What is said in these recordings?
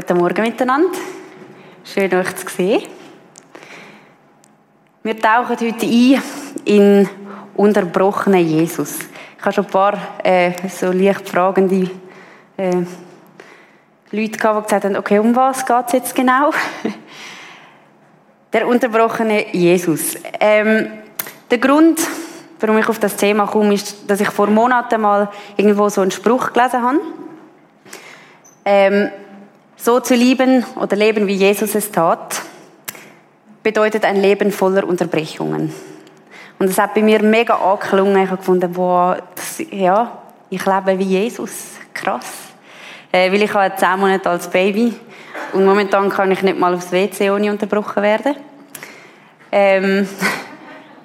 Guten Morgen miteinander. Schön, euch zu sehen. Wir tauchen heute ein in unterbrochenen Jesus. Ich habe schon ein paar äh, so leicht fragende äh, Leute gehabt, die gesagt haben, okay, um was geht es jetzt genau? Der unterbrochene Jesus. Ähm, der Grund, warum ich auf das Thema komme, ist, dass ich vor Monaten mal irgendwo so einen Spruch gelesen habe. Ähm, so zu lieben oder leben, wie Jesus es tat, bedeutet ein Leben voller Unterbrechungen. Und das hat bei mir mega angeklungen. Ich habe gefunden, wow, das, ja, ich lebe wie Jesus. Krass. Äh, weil ich habe zehn Monate als Baby und momentan kann ich nicht mal aufs WC ohne unterbrochen werden. Ähm,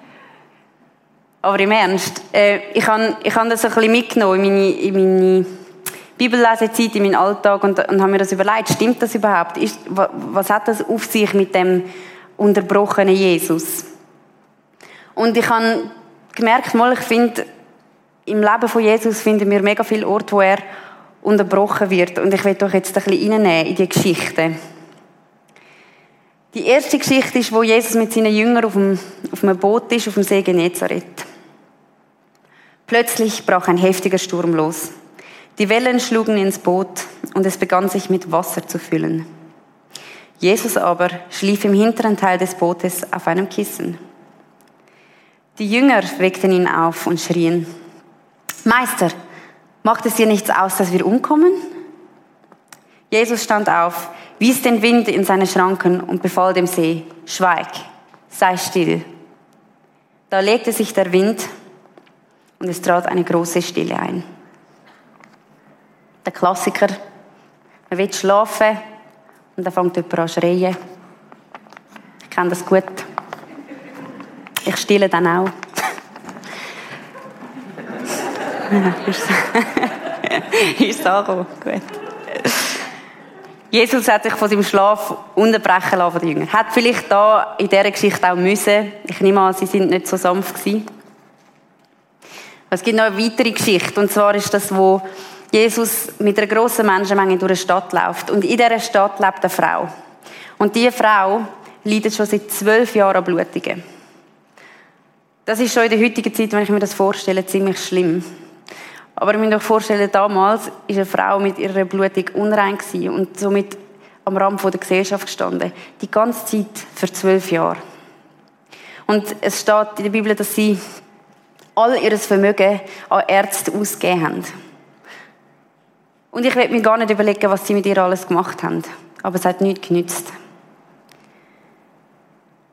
aber im Ernst, äh, ich habe ich hab das ein bisschen mitgenommen in meine, in meine Bibellesezeit, in meinen Alltag und, und habe mir das überlegt, stimmt das überhaupt? Ist, was hat das auf sich mit dem unterbrochenen Jesus? Und ich habe gemerkt, mal, ich finde, im Leben von Jesus finden wir mega viele Orte, wo er unterbrochen wird. Und ich will euch jetzt ein bisschen reinnehmen in die Geschichte. Die erste Geschichte ist, wo Jesus mit seinen Jüngern auf, einem, auf einem Boot ist, auf dem See Genezareth. Plötzlich brach ein heftiger Sturm los. Die Wellen schlugen ins Boot und es begann sich mit Wasser zu füllen. Jesus aber schlief im hinteren Teil des Bootes auf einem Kissen. Die Jünger weckten ihn auf und schrien, Meister, macht es dir nichts aus, dass wir umkommen? Jesus stand auf, wies den Wind in seine Schranken und befahl dem See, schweig, sei still. Da legte sich der Wind und es trat eine große Stille ein. Der Klassiker, man will schlafen und dann fängt jemand an zu schreien. Ich kenne das gut. Ich stille dann auch. ist angekommen. Gut. Jesus hat sich von seinem Schlaf unterbrechen lassen von den Jüngern. Hat vielleicht da in dieser Geschichte auch müssen. Ich nehme an, sie sind nicht so sanft gewesen. Es gibt noch eine weitere Geschichte. Und zwar ist das, wo Jesus mit einer grossen Menschenmenge durch eine Stadt läuft. Und in dieser Stadt lebt eine Frau. Und diese Frau leidet schon seit zwölf Jahren an Blutungen. Das ist schon in der heutigen Zeit, wenn ich mir das vorstelle, ziemlich schlimm. Aber ich muss mir vorstellen, damals war eine Frau mit ihrer Blutung unrein und somit am Rand der Gesellschaft gestanden. Die ganze Zeit für zwölf Jahre. Und es steht in der Bibel, dass sie all ihr Vermögen an Ärzte ausgegeben haben. Und ich will mir gar nicht überlegen, was sie mit ihr alles gemacht haben. Aber es hat nichts genützt.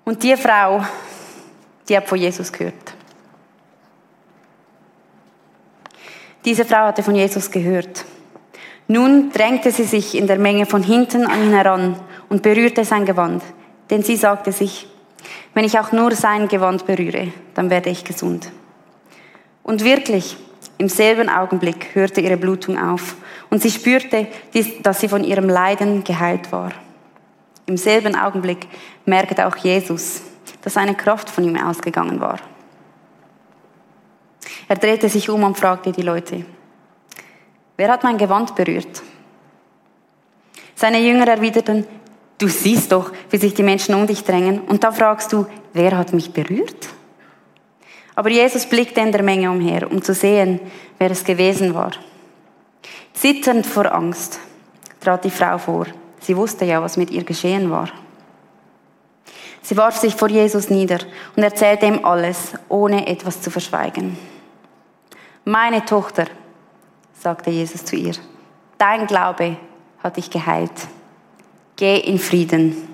Und die Frau, die hat von Jesus gehört. Diese Frau hatte von Jesus gehört. Nun drängte sie sich in der Menge von hinten an ihn heran und berührte sein Gewand. Denn sie sagte sich, wenn ich auch nur sein Gewand berühre, dann werde ich gesund. Und wirklich, im selben Augenblick hörte ihre Blutung auf und sie spürte, dass sie von ihrem Leiden geheilt war. Im selben Augenblick merkte auch Jesus, dass eine Kraft von ihm ausgegangen war. Er drehte sich um und fragte die Leute, wer hat mein Gewand berührt? Seine Jünger erwiderten, du siehst doch, wie sich die Menschen um dich drängen und da fragst du, wer hat mich berührt? Aber Jesus blickte in der Menge umher, um zu sehen, wer es gewesen war. Zitternd vor Angst trat die Frau vor. Sie wusste ja, was mit ihr geschehen war. Sie warf sich vor Jesus nieder und erzählte ihm alles, ohne etwas zu verschweigen. Meine Tochter, sagte Jesus zu ihr, dein Glaube hat dich geheilt. Geh in Frieden.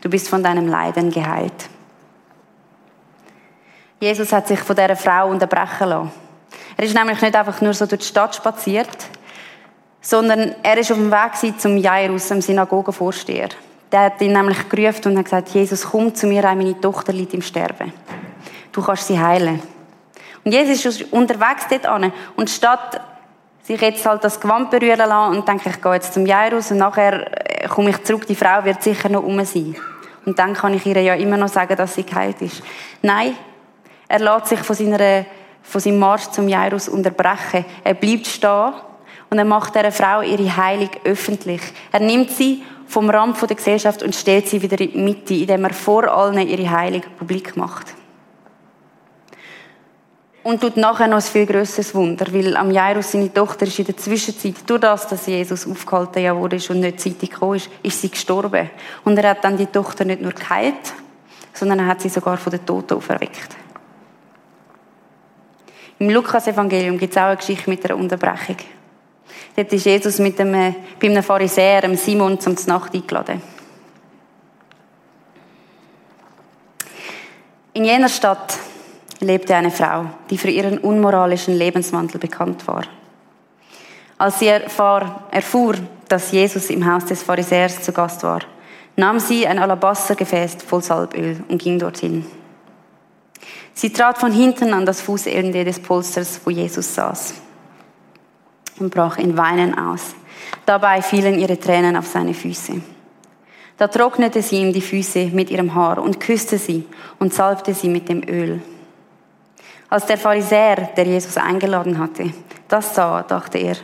Du bist von deinem Leiden geheilt. Jesus hat sich von dieser Frau unterbrechen lassen. Er ist nämlich nicht einfach nur so durch die Stadt spaziert, sondern er ist auf dem Weg zum Jairus, dem Synagogenvorsteher. Der hat ihn nämlich gerufen und hat gesagt, Jesus, komm zu mir, meine Tochter liegt im Sterben. Du kannst sie heilen. Und Jesus ist unterwegs dort an. Und statt sich jetzt halt das Gewand berühren lassen und denke, ich gehe jetzt zum Jairus und nachher äh, komme ich zurück, die Frau wird sicher noch um sein. Und dann kann ich ihr ja immer noch sagen, dass sie geheilt ist. Nein, er lässt sich von, seiner, von seinem Marsch zum Jairus unterbrechen. Er bleibt stehen Und er macht dieser Frau ihre Heilung öffentlich. Er nimmt sie vom Rand der Gesellschaft und stellt sie wieder in die Mitte, indem er vor allen ihre Heilung publik macht. Und tut nachher noch ein viel grösseres Wunder, weil am Jairus, seine Tochter, ist in der Zwischenzeit, durch das, dass Jesus aufgehalten wurde und nicht zeitig gekommen ist, ist sie gestorben. Und er hat dann die Tochter nicht nur geheilt, sondern er hat sie sogar von den Toten auferweckt. Im Lukas-Evangelium gibt es auch eine Geschichte mit einer Unterbrechung. Dort ist Jesus mit einem, bei einem Pharisäer, Simon, zum Nacht eingeladen. In jener Stadt lebte eine Frau, die für ihren unmoralischen Lebenswandel bekannt war. Als sie erfahr, erfuhr, dass Jesus im Haus des Pharisäers zu Gast war, nahm sie ein Alabastergefäß voll Salböl und ging dorthin. Sie trat von hinten an das Fußende des Polsters, wo Jesus saß, und brach in Weinen aus. Dabei fielen ihre Tränen auf seine Füße. Da trocknete sie ihm die Füße mit ihrem Haar und küsste sie und salbte sie mit dem Öl. Als der Pharisäer, der Jesus eingeladen hatte, das sah, dachte er,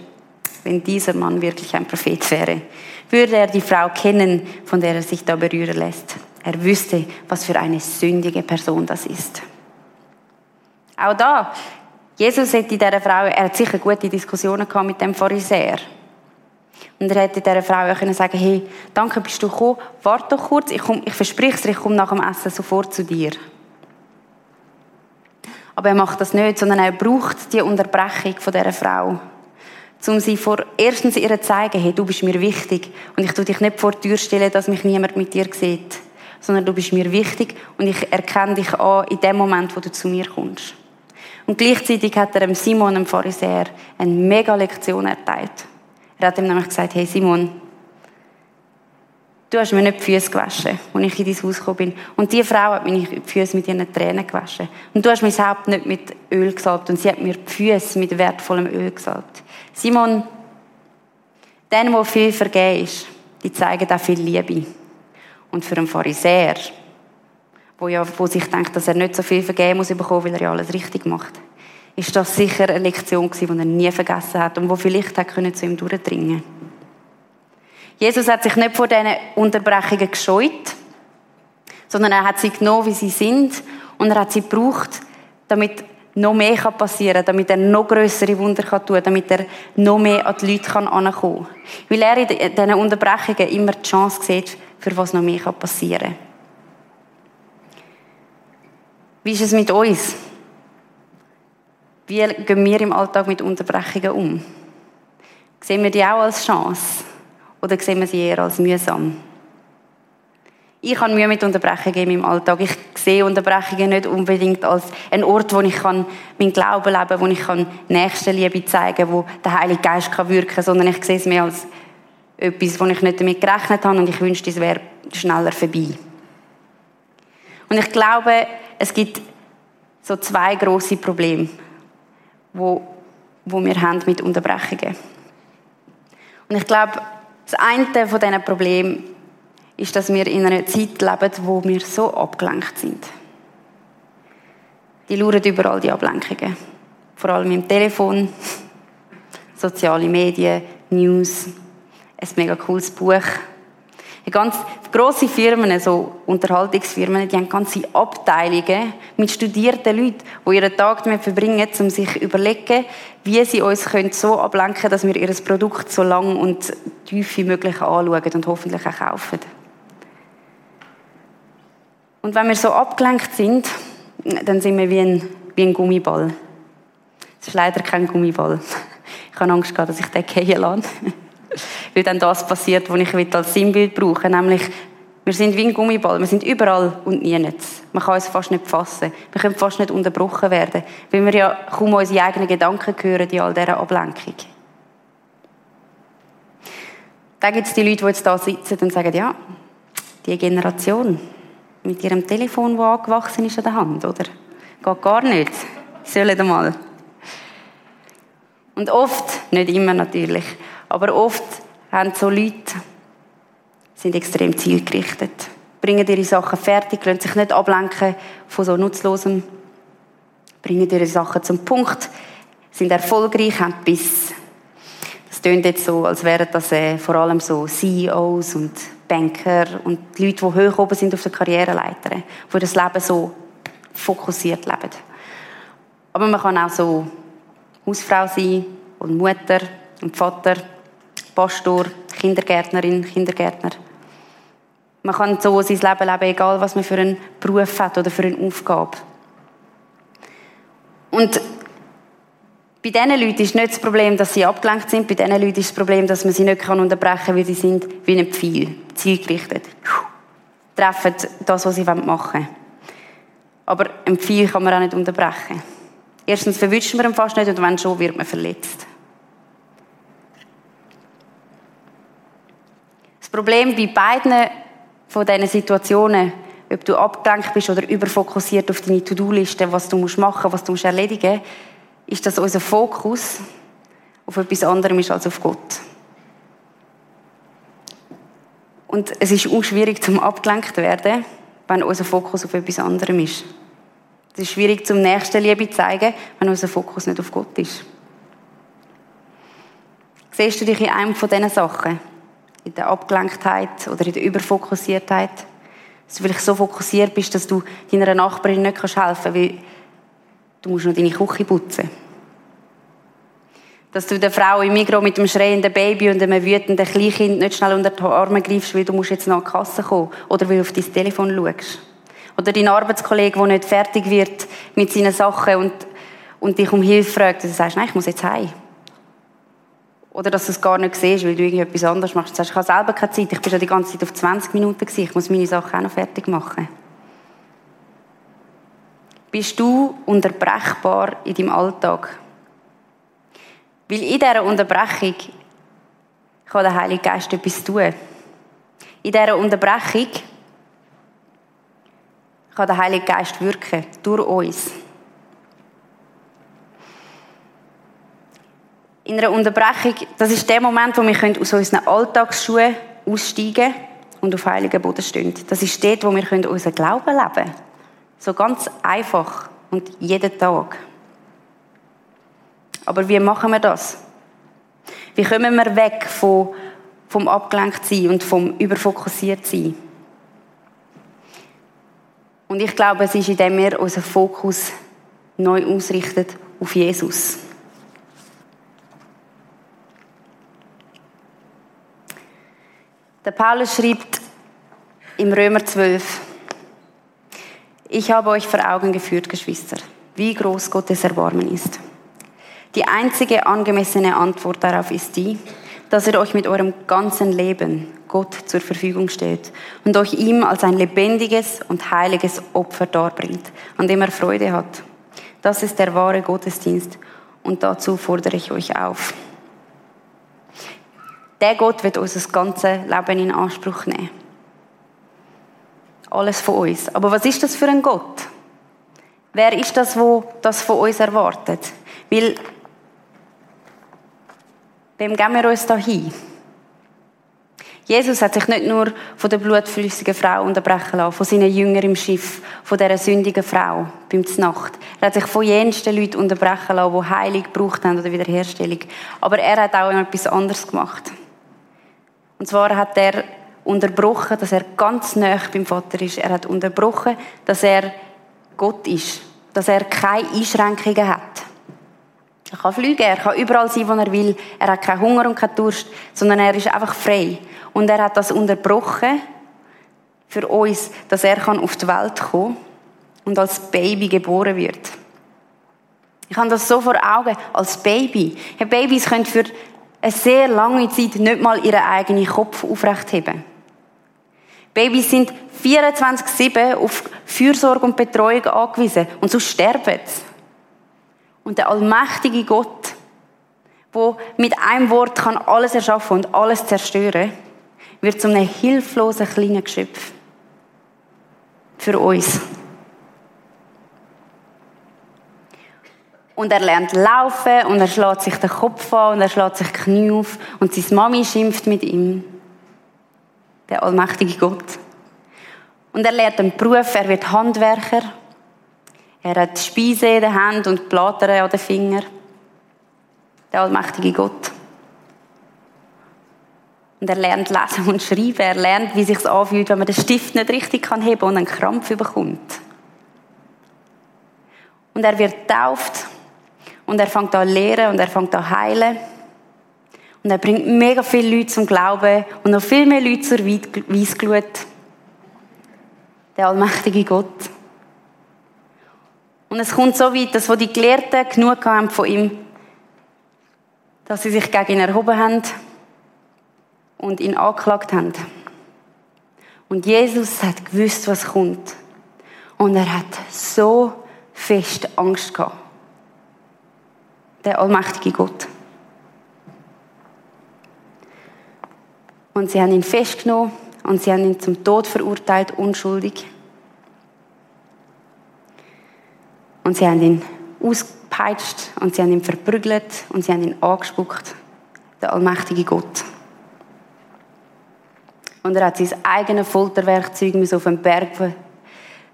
wenn dieser Mann wirklich ein Prophet wäre, würde er die Frau kennen, von der er sich da berühren lässt. Er wüsste, was für eine sündige Person das ist. Auch da, Jesus hätte dieser Frau, er hat sicher gute Diskussionen gehabt mit dem Pharisäer. Und er hätte dieser Frau auch können sagen, hey, danke, bist du gekommen, warte doch kurz, ich, komm, ich verspreche es, ich komme nach dem Essen sofort zu dir. Aber er macht das nicht, sondern er braucht die Unterbrechung von dieser Frau. Um sie vor, erstens ihr zu zeigen, hey, du bist mir wichtig. Und ich tue dich nicht vor die Tür stellen, dass mich niemand mit dir sieht. Sondern du bist mir wichtig und ich erkenne dich an in dem Moment, wo du zu mir kommst. Und gleichzeitig hat er Simon, dem Pharisäer, eine mega Lektion erteilt. Er hat ihm nämlich gesagt, hey Simon, du hast mir nicht die Füße gewaschen, als ich in dein Haus gekommen bin. Und die Frau hat mir die Füße mit ihren Tränen gewaschen. Und du hast mein Haupt nicht mit Öl gesalbt und sie hat mir die Füße mit wertvollem Öl gesalbt. Simon, denen, wo viel vergeben ist, die zeigen auch viel Liebe. Und für einen Pharisäer, wo, ja, wo sich denkt, dass er nicht so viel vergeben muss bekommen, weil er ja alles richtig macht, ist das sicher eine Lektion gewesen, die er nie vergessen hat und wo vielleicht hat können zu ihm durchdringen. Jesus hat sich nicht vor diesen Unterbrechungen gescheut, sondern er hat sie genommen, wie sie sind und er hat sie gebraucht, damit noch mehr passieren kann, damit er noch größere Wunder kann tun damit er noch mehr an die Leute kann kann. Weil er in diesen Unterbrechungen immer die Chance sieht, für was noch mehr passieren kann. Wie ist es mit uns? Wie gehen wir im Alltag mit Unterbrechungen um? Sehen wir die auch als Chance? Oder sehen wir sie eher als mühsam? Ich habe Mühe mit Unterbrechungen in meinem Alltag. Ich sehe Unterbrechungen nicht unbedingt als ein Ort, wo ich kann meinen Glauben leben kann, wo ich kann Nächstenliebe zeigen kann, wo der Heilige Geist kann wirken kann, sondern ich sehe es mehr als etwas, wo ich nicht damit gerechnet habe und ich wünschte, es wäre schneller vorbei. Und ich glaube, es gibt so zwei große Probleme, wo, wo wir haben mit Unterbrechungen. Und ich glaube, das eine von diesen Problemen ist, dass wir in einer Zeit leben, wo wir so abgelenkt sind. Die schauen überall die Ablenkungen. Vor allem im Telefon, soziale Medien, News, ein mega cooles Buch. Ganz grosse Firmen, so Unterhaltungsfirmen, die haben ganze Abteilungen mit studierten Leuten, die ihren Tag damit verbringen, um sich zu überlegen, wie sie uns können so ablenken können, dass wir ihr Produkt so lang und tief wie möglich anschauen und hoffentlich auch kaufen. Und wenn wir so abgelenkt sind, dann sind wir wie ein, wie ein Gummiball. Es ist leider kein Gummiball. Ich habe Angst dass ich den fallen lasse. Weil dann das passiert, was ich als Sinnbild brauche, nämlich wir sind wie ein Gummiball, wir sind überall und nichts. Man kann uns fast nicht fassen. Wir können fast nicht unterbrochen werden, weil wir ja kaum unsere eigenen Gedanken hören in all dieser Ablenkung. Da gibt es die Leute, die jetzt da sitzen und sagen, ja, die Generation mit ihrem Telefon, das angewachsen ist an der Hand, oder? Geht gar nicht. Sollen einmal. Und oft, nicht immer natürlich, aber oft haben so Leute, sind extrem zielgerichtet, bringen ihre Sachen fertig, lassen sich nicht ablenken von so Nutzlosem, bringen ihre Sachen zum Punkt, sind erfolgreich, haben Biss. Das klingt jetzt so, als wären das äh, vor allem so CEOs und Banker und die Leute, die hoch oben sind auf der Karriereleiter, die das Leben so fokussiert leben. Aber man kann auch so Hausfrau sein und Mutter und Vater, Pastor, Kindergärtnerin, Kindergärtner. Man kann so sein Leben leben, egal was man für einen Beruf hat oder für eine Aufgabe. Und bei diesen Leuten ist nicht das Problem, dass sie abgelenkt sind. Bei diesen Leuten ist das Problem, dass man sie nicht unterbrechen kann, weil sie sind wie ein Pfeil, zielgerichtet. Treffen das, was sie machen wollen. Aber ein Pfeil kann man auch nicht unterbrechen. Erstens verwünscht man ihn fast nicht und wenn schon, wird man verletzt. Problem bei beiden von diesen Situationen, ob du abgelenkt bist oder überfokussiert auf deine To-Do-Liste, was du machen musst, was du erledigen musst, ist, dass unser Fokus auf etwas anderem ist als auf Gott. Und es ist auch schwierig zum abgelenkt werden, wenn unser Fokus auf etwas anderem ist. Es ist schwierig zum nächsten Liebe zu zeigen, wenn unser Fokus nicht auf Gott ist. Siehst du dich in einem von diesen Sachen? In der Abgelenktheit oder in der Überfokussiertheit? Dass du vielleicht so fokussiert bist, dass du deiner Nachbarin nicht helfen kannst, weil Du musst noch deine Küche putzen. Dass du der Frau im Mikro mit dem schreienden Baby und einem wütenden Kleinkind nicht schnell unter die Arme greifst, weil du musst jetzt nach der Kasse kommen oder weil du auf dein Telefon schaust. Oder dein Arbeitskollege, der nicht fertig wird mit seinen Sachen und, und dich um Hilfe fragt, und du sagst, nein, ich muss jetzt heim. Oder dass du es gar nicht siehst, weil du irgendetwas anderes machst. Du sagst, ich habe selber keine Zeit, ich bin schon die ganze Zeit auf 20 Minuten gewesen, ich muss meine Sachen auch noch fertig machen bist du unterbrechbar in deinem Alltag. Weil in dieser Unterbrechung kann der Heilige Geist etwas tun. In dieser Unterbrechung kann der Heilige Geist wirken, durch uns. In einer Unterbrechung, das ist der Moment, wo wir aus unseren Alltagsschuhen aussteigen und auf heiligen Boden stehen. Das ist dort, wo wir unseren Glauben leben können. So ganz einfach und jeden Tag. Aber wie machen wir das? Wie kommen wir weg von, vom Abgelenktsein und vom Überfokussiertsein? Und ich glaube, es ist, indem wir unseren Fokus neu ausrichten auf Jesus. Der Paulus schreibt im Römer 12, ich habe euch vor Augen geführt, Geschwister, wie groß Gottes Erbarmen ist. Die einzige angemessene Antwort darauf ist die, dass ihr euch mit eurem ganzen Leben Gott zur Verfügung stellt und euch ihm als ein lebendiges und heiliges Opfer darbringt, an dem er Freude hat. Das ist der wahre Gottesdienst und dazu fordere ich euch auf. Der Gott wird unser ganzes Leben in Anspruch nehmen alles von uns. Aber was ist das für ein Gott? Wer ist das, wo das von uns erwartet? Weil, wem geben wir uns da hin? Jesus hat sich nicht nur von der blutflüssigen Frau unterbrechen lassen, von seinen Jüngern im Schiff, von dieser sündigen Frau beim Znacht. Er hat sich von jensten Leuten unterbrechen lassen, die Heilig gebraucht haben oder Wiederherstellung. Aber er hat auch etwas anderes gemacht. Und zwar hat er unterbrochen, dass er ganz nah beim Vater ist. Er hat unterbrochen, dass er Gott ist. Dass er keine Einschränkungen hat. Er kann fliegen, er kann überall sein, wo er will. Er hat keinen Hunger und keinen Durst, sondern er ist einfach frei. Und er hat das unterbrochen für uns, dass er auf die Welt kommen und als Baby geboren wird. Ich habe das so vor Augen, als Baby. Babys können für eine sehr lange Zeit nicht mal ihren eigenen Kopf aufrecht heben. Babys sind 24-7 auf Fürsorge und Betreuung angewiesen und so sterben sie. Und der allmächtige Gott, wo mit einem Wort kann alles erschaffen und alles zerstören, wird zu einem hilflosen kleinen Geschöpf. Für uns. Und er lernt laufen und er schlägt sich den Kopf an und er schlägt sich die Knie auf und seine Mami schimpft mit ihm der allmächtige Gott. Und er lernt einen Beruf, er wird Handwerker. Er hat Speise in der Hand und Plater an den Fingern. Der allmächtige Gott. Und er lernt lesen und schreiben. Er lernt, wie sich anfühlt, wenn man den Stift nicht richtig kann heben und einen Krampf bekommt. Und er wird tauft. Und er fängt an lehren und er fängt an heilen. Und er bringt mega viele Leute zum Glauben und noch viel mehr Leute zur Weissglut. Der allmächtige Gott. Und es kommt so weit, dass wo die Gelehrten genug haben von ihm, dass sie sich gegen ihn erhoben haben und ihn angeklagt haben. Und Jesus hat gewusst, was kommt. Und er hat so fest Angst gehabt. Der allmächtige Gott. Und sie haben ihn festgenommen und sie haben ihn zum Tod verurteilt, unschuldig. Und sie haben ihn ausgepeitscht und sie haben ihn verprügelt und sie haben ihn angespuckt. Der allmächtige Gott. Und er hat sein eigenes Folterwerkzeug auf den Berg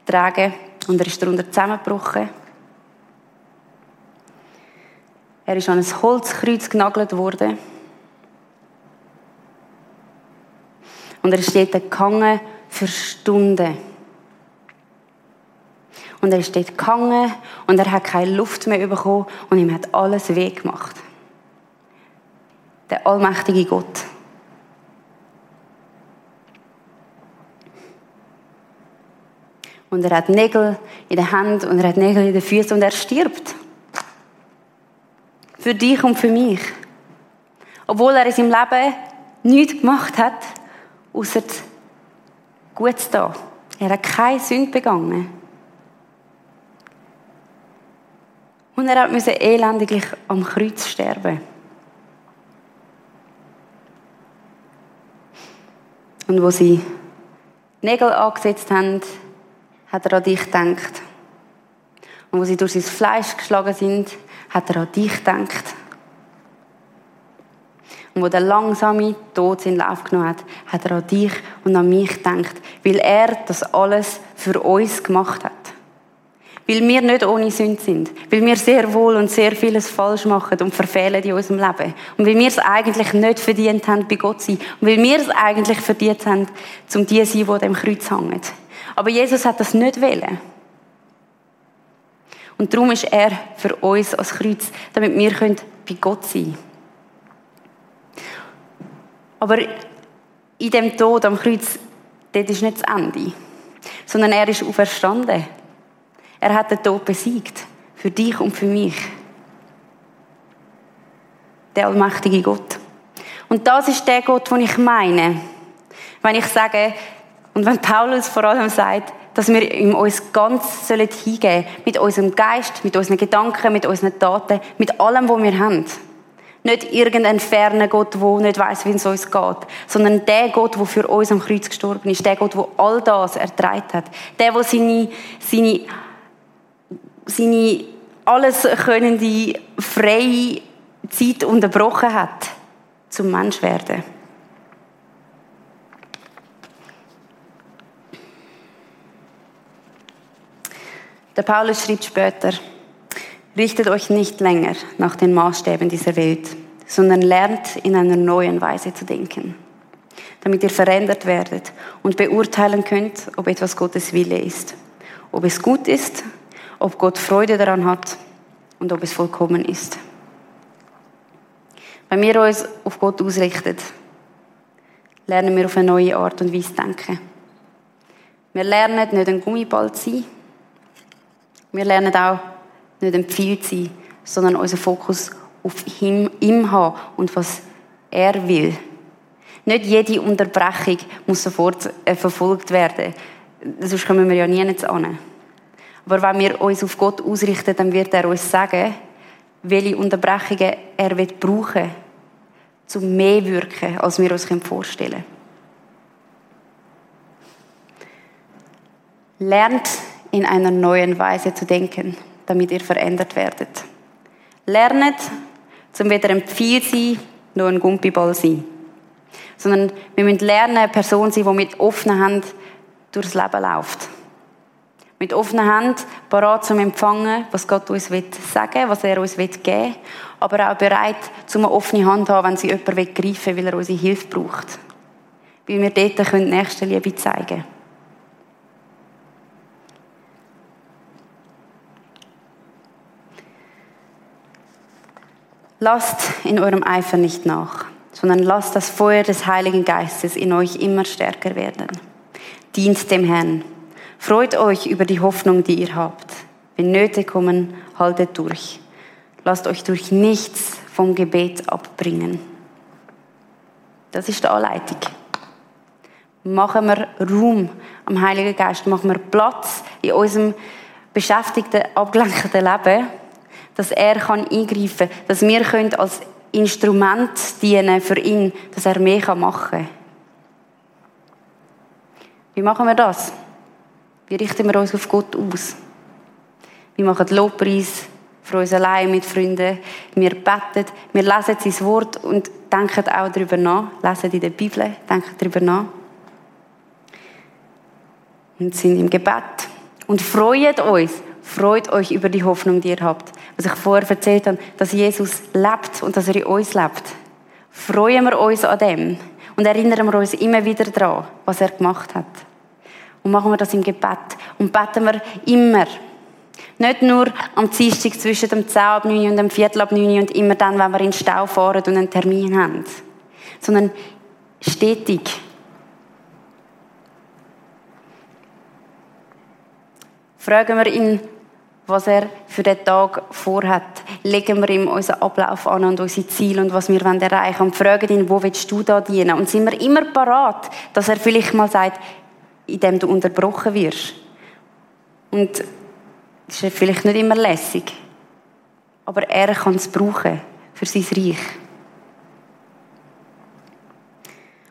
tragen und er ist darunter zusammengebrochen. Er ist an ein Holzkreuz genagelt worden. Und er ist dort gehangen für Stunden. Und er ist dort gehangen und er hat keine Luft mehr bekommen und ihm hat alles weh gemacht. Der allmächtige Gott. Und er hat Nägel in den Händen und er hat Nägel in den Füßen und er stirbt. Für dich und für mich. Obwohl er in seinem Leben nichts gemacht hat, außer Gutes da. Er hat keine Sünde begangen. Und er musste elendiglich am Kreuz sterben. Und wo sie Nägel angesetzt haben, hat er an dich gedacht. Und wo sie durch sein Fleisch geschlagen sind, hat er an dich gedacht. Und wo der langsame Tod seinen Lauf genommen hat, hat er an dich und an mich gedacht, weil er das alles für uns gemacht hat. Weil wir nicht ohne Sünde sind. Weil wir sehr wohl und sehr vieles falsch machen und verfehlen in unserem Leben. Und weil wir es eigentlich nicht verdient haben, bei Gott zu sein. Und weil wir es eigentlich verdient haben, zum die zu sein, die dem Kreuz hängen. Aber Jesus hat das nicht wollen. Und darum ist er für uns als Kreuz, damit wir bei Gott sein können. Aber in dem Tod am Kreuz, dort ist nicht das Ende. Sondern er ist auferstanden. Er hat den Tod besiegt. Für dich und für mich. Der allmächtige Gott. Und das ist der Gott, den ich meine. Wenn ich sage, und wenn Paulus vor allem sagt, dass wir ihm uns ganz sollen hingeben mit unserem Geist, mit unseren Gedanken, mit unseren Taten, mit allem, was wir haben. Nicht irgendein ferner Gott, der nicht weiß, wie es uns geht, sondern der Gott, der für uns am Kreuz gestorben ist, der Gott, der all das ertragen hat, der, der seine, seine, seine alles könnende freie Zeit unterbrochen hat, zum Mensch werden. Der Paulus schrieb später, richtet euch nicht länger nach den Maßstäben dieser Welt, sondern lernt in einer neuen Weise zu denken, damit ihr verändert werdet und beurteilen könnt, ob etwas Gottes Wille ist, ob es gut ist, ob Gott Freude daran hat und ob es vollkommen ist. Wenn wir uns auf Gott ausrichten, lernen wir auf eine neue Art und Weise denken. Wir lernen nicht ein Gummiball zu sein, wir lernen auch nicht Pfeil zu sein, sondern unseren Fokus auf ihm, ihm haben und was er will. Nicht jede Unterbrechung muss sofort äh, verfolgt werden. Sonst kommen wir ja nie an. Aber wenn wir uns auf Gott ausrichten, dann wird er uns sagen, welche Unterbrechungen er wird brauchen zum mehr wirken, als wir uns vorstellen können. Lernt in einer neuen Weise zu denken, damit ihr verändert werdet. Lernet, zum weder ein Pfeil sein, noch ein Gumpiball sein. Sondern wir müssen lernen, eine Person sein, die mit offenen Händen durchs Leben läuft. Mit offenen Händen, parat zum Empfangen, was Gott uns will sagen, was er uns will geben, aber auch bereit, zum eine offene Hand zu haben, wenn sie jemand greifen will, weil er unsere Hilfe braucht. Weil wir dort können nächste Liebe zeigen können. Lasst in eurem Eifer nicht nach, sondern lasst das Feuer des Heiligen Geistes in euch immer stärker werden. Dient dem Herrn. Freut euch über die Hoffnung, die ihr habt. Wenn Nöte kommen, haltet durch. Lasst euch durch nichts vom Gebet abbringen. Das ist die Anleitung. Machen wir Raum am Heiligen Geist, machen wir Platz in unserem beschäftigten, abgelenkten Leben, dass er kann eingreifen kann, dass wir können als Instrument dienen für ihn, dass er mehr machen kann. Wie machen wir das? Wie richten wir uns auf Gott aus? Wir machen Lobpreis für uns allein mit Freunden. Wir beten, wir lesen sein Wort und denken auch darüber nach. Lesen in der Bibel, denken darüber nach. Und sind im Gebet. Und freut uns, freut euch über die Hoffnung, die ihr habt. Was ich vorher erzählt habe, dass Jesus lebt und dass er in uns lebt. Freuen wir uns an dem und erinnern wir uns immer wieder daran, was er gemacht hat. Und machen wir das im Gebet. Und beten wir immer. Nicht nur am Dienstag zwischen dem 10 ab 9 und dem Viertel ab 9 und immer dann, wenn wir in den Stau fahren und einen Termin haben. Sondern stetig. Fragen wir ihn, was er für den Tag vorhat. Legen wir ihm unseren Ablauf an und unsere Ziele und was wir erreichen wollen. Und fragen ihn, wo willst du da dienen? Und sind wir immer parat, dass er vielleicht mal sagt, indem du unterbrochen wirst. Und das ist vielleicht nicht immer lässig, aber er kann es brauchen für sein Reich.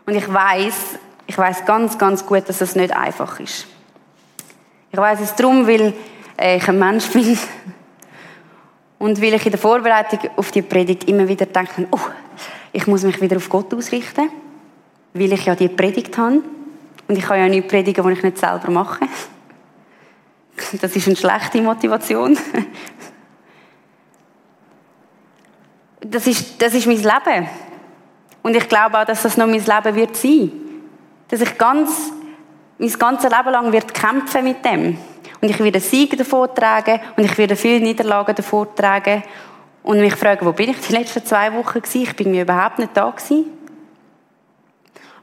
Und ich weiß, ich weiß ganz, ganz gut, dass es nicht einfach ist. Ich weiß es darum, weil ich ein Mensch bin und weil ich in der Vorbereitung auf die Predigt immer wieder denke, oh, ich muss mich wieder auf Gott ausrichten, weil ich ja die Predigt habe und ich kann ja nicht predigen, die ich nicht selber mache. Das ist eine schlechte Motivation. Das ist, das ist mein Leben. Und ich glaube auch, dass das noch mein Leben wird sein. Dass ich ganz, mein ganzes Leben lang wird kämpfen mit dem. Und ich werde Siege davor tragen und ich werde viele Niederlagen davor tragen und mich fragen, wo bin ich die letzten zwei Wochen gewesen? Ich bin mir überhaupt nicht da gewesen.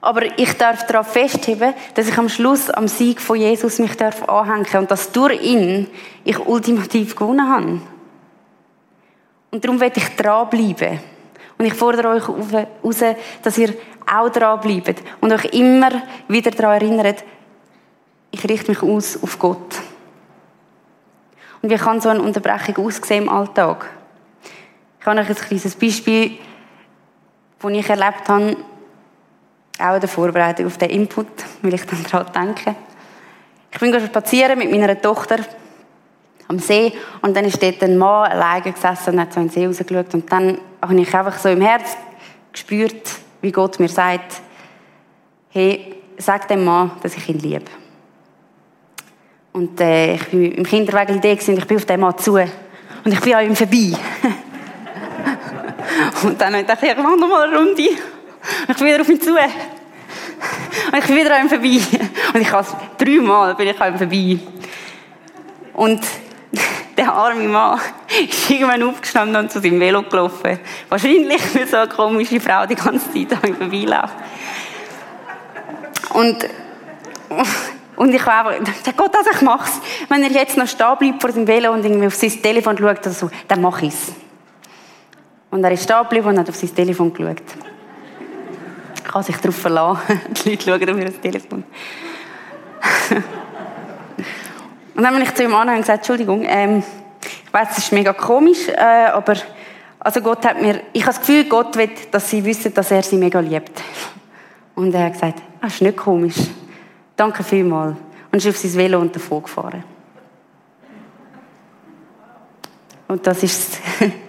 Aber ich darf darauf festheben, dass ich am Schluss am Sieg von Jesus mich darf anhängen und dass durch ihn ich ultimativ gewonnen habe. Und darum werde ich dranbleiben. Und ich fordere euch heraus, dass ihr auch dranbleibt und euch immer wieder daran erinnert, ich richte mich aus auf Gott. Und wie kann so eine Unterbrechung aussehen im Alltag? Ich habe euch ein kleines Beispiel, das ich erlebt habe, auch in der Vorbereitung auf den Input, weil ich dann daran denke. Ich bin spazieren mit meiner Tochter am See und dann ist dort ein Mann alleine gesessen und hat so in den See rausgeschaut und dann habe ich einfach so im Herz gespürt, wie Gott mir sagt, hey, sag dem Mann, dass ich ihn liebe. Und äh, ich bin im Kinderwagen Idee und ich bin auf den Mann zu und ich bin an ihm vorbei. und dann habe ich ich mache noch mal eine Runde. Und ich bin wieder auf ihn zu. Und ich bin wieder an ihm vorbei. Und ich habe dreimal bin ich an ihm vorbei. Und der arme Mann ist irgendwann aufgestanden und zu seinem Velo gelaufen. Wahrscheinlich, weil so eine komische Frau die ganze Zeit an ihm vorbeiläuft. Und, und ich habe einfach gesagt, Gott, also ich mach's. Wenn er jetzt noch stehen bleibt vor seinem Velo und irgendwie auf sein Telefon schaut oder so, dann mach ich's. Und er ist stehen geblieben und hat auf sein Telefon geschaut kann sich darauf verlassen. Die Leute schauen auf ihr Telefon. und dann bin ich zu ihm an und gesagt, Entschuldigung, ähm, ich weiß, es ist mega komisch, äh, aber also Gott hat mir, ich habe das Gefühl, Gott will, dass sie wissen, dass er sie mega liebt. Und er hat gesagt, das ist nicht komisch. Danke vielmals. Und ist auf sein Velo und davon gefahren. Und das war es.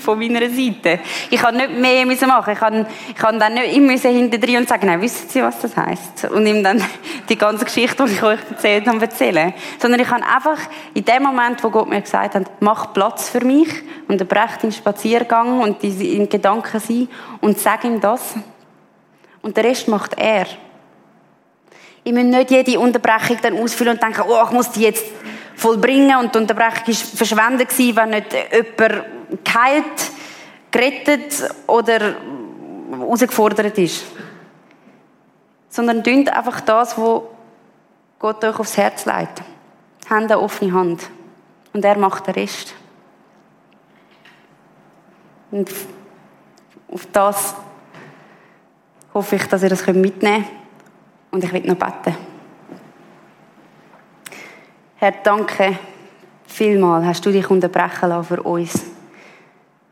von meiner Seite. Ich kann nicht mehr machen. Ich kann, ich dann nicht immer hinter drin und sagen, nein, wissen Sie, was das heißt? Und ihm dann die ganze Geschichte, die ich euch erzählt habe, erzählen. Sondern ich kann einfach in dem Moment, wo Gott mir gesagt hat, mach Platz für mich, unterbreche den Spaziergang und in Gedanken sein und sag ihm das. Und der Rest macht er. Ich muss nicht jede Unterbrechung dann ausfüllen und denken, oh, ich muss die jetzt vollbringen und die Unterbrechung war verschwendet wenn nicht jemand geheilt, gerettet oder herausgefordert ist. Sondern tut einfach das, was Gott euch aufs Herz legt. Habt eine offene Hand. Und er macht den Rest. Und auf das hoffe ich, dass ihr das mitnehmen könnt. Und ich will noch beten. Herr, danke vielmal, hast du dich unterbrechen lassen für uns.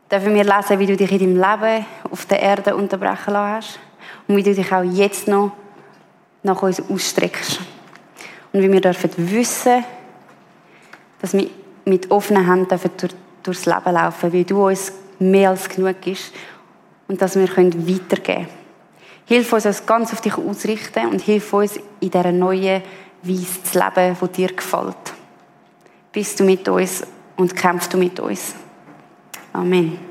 Dürfen wir lesen, wie du dich in deinem Leben auf der Erde unterbrechen lassen hast und wie du dich auch jetzt noch nach uns ausstreckst. Und wie wir dürfen wissen, dass wir mit offenen Händen dürfen durch, durchs Leben laufen, weil du uns mehr als genug bist und dass wir weitergeben können. Hilf uns, uns ganz auf dich ausrichten und hilf uns in dieser neuen Weise zu leben, die dir gefällt. Bist du mit uns und kämpfst du mit uns. Amen.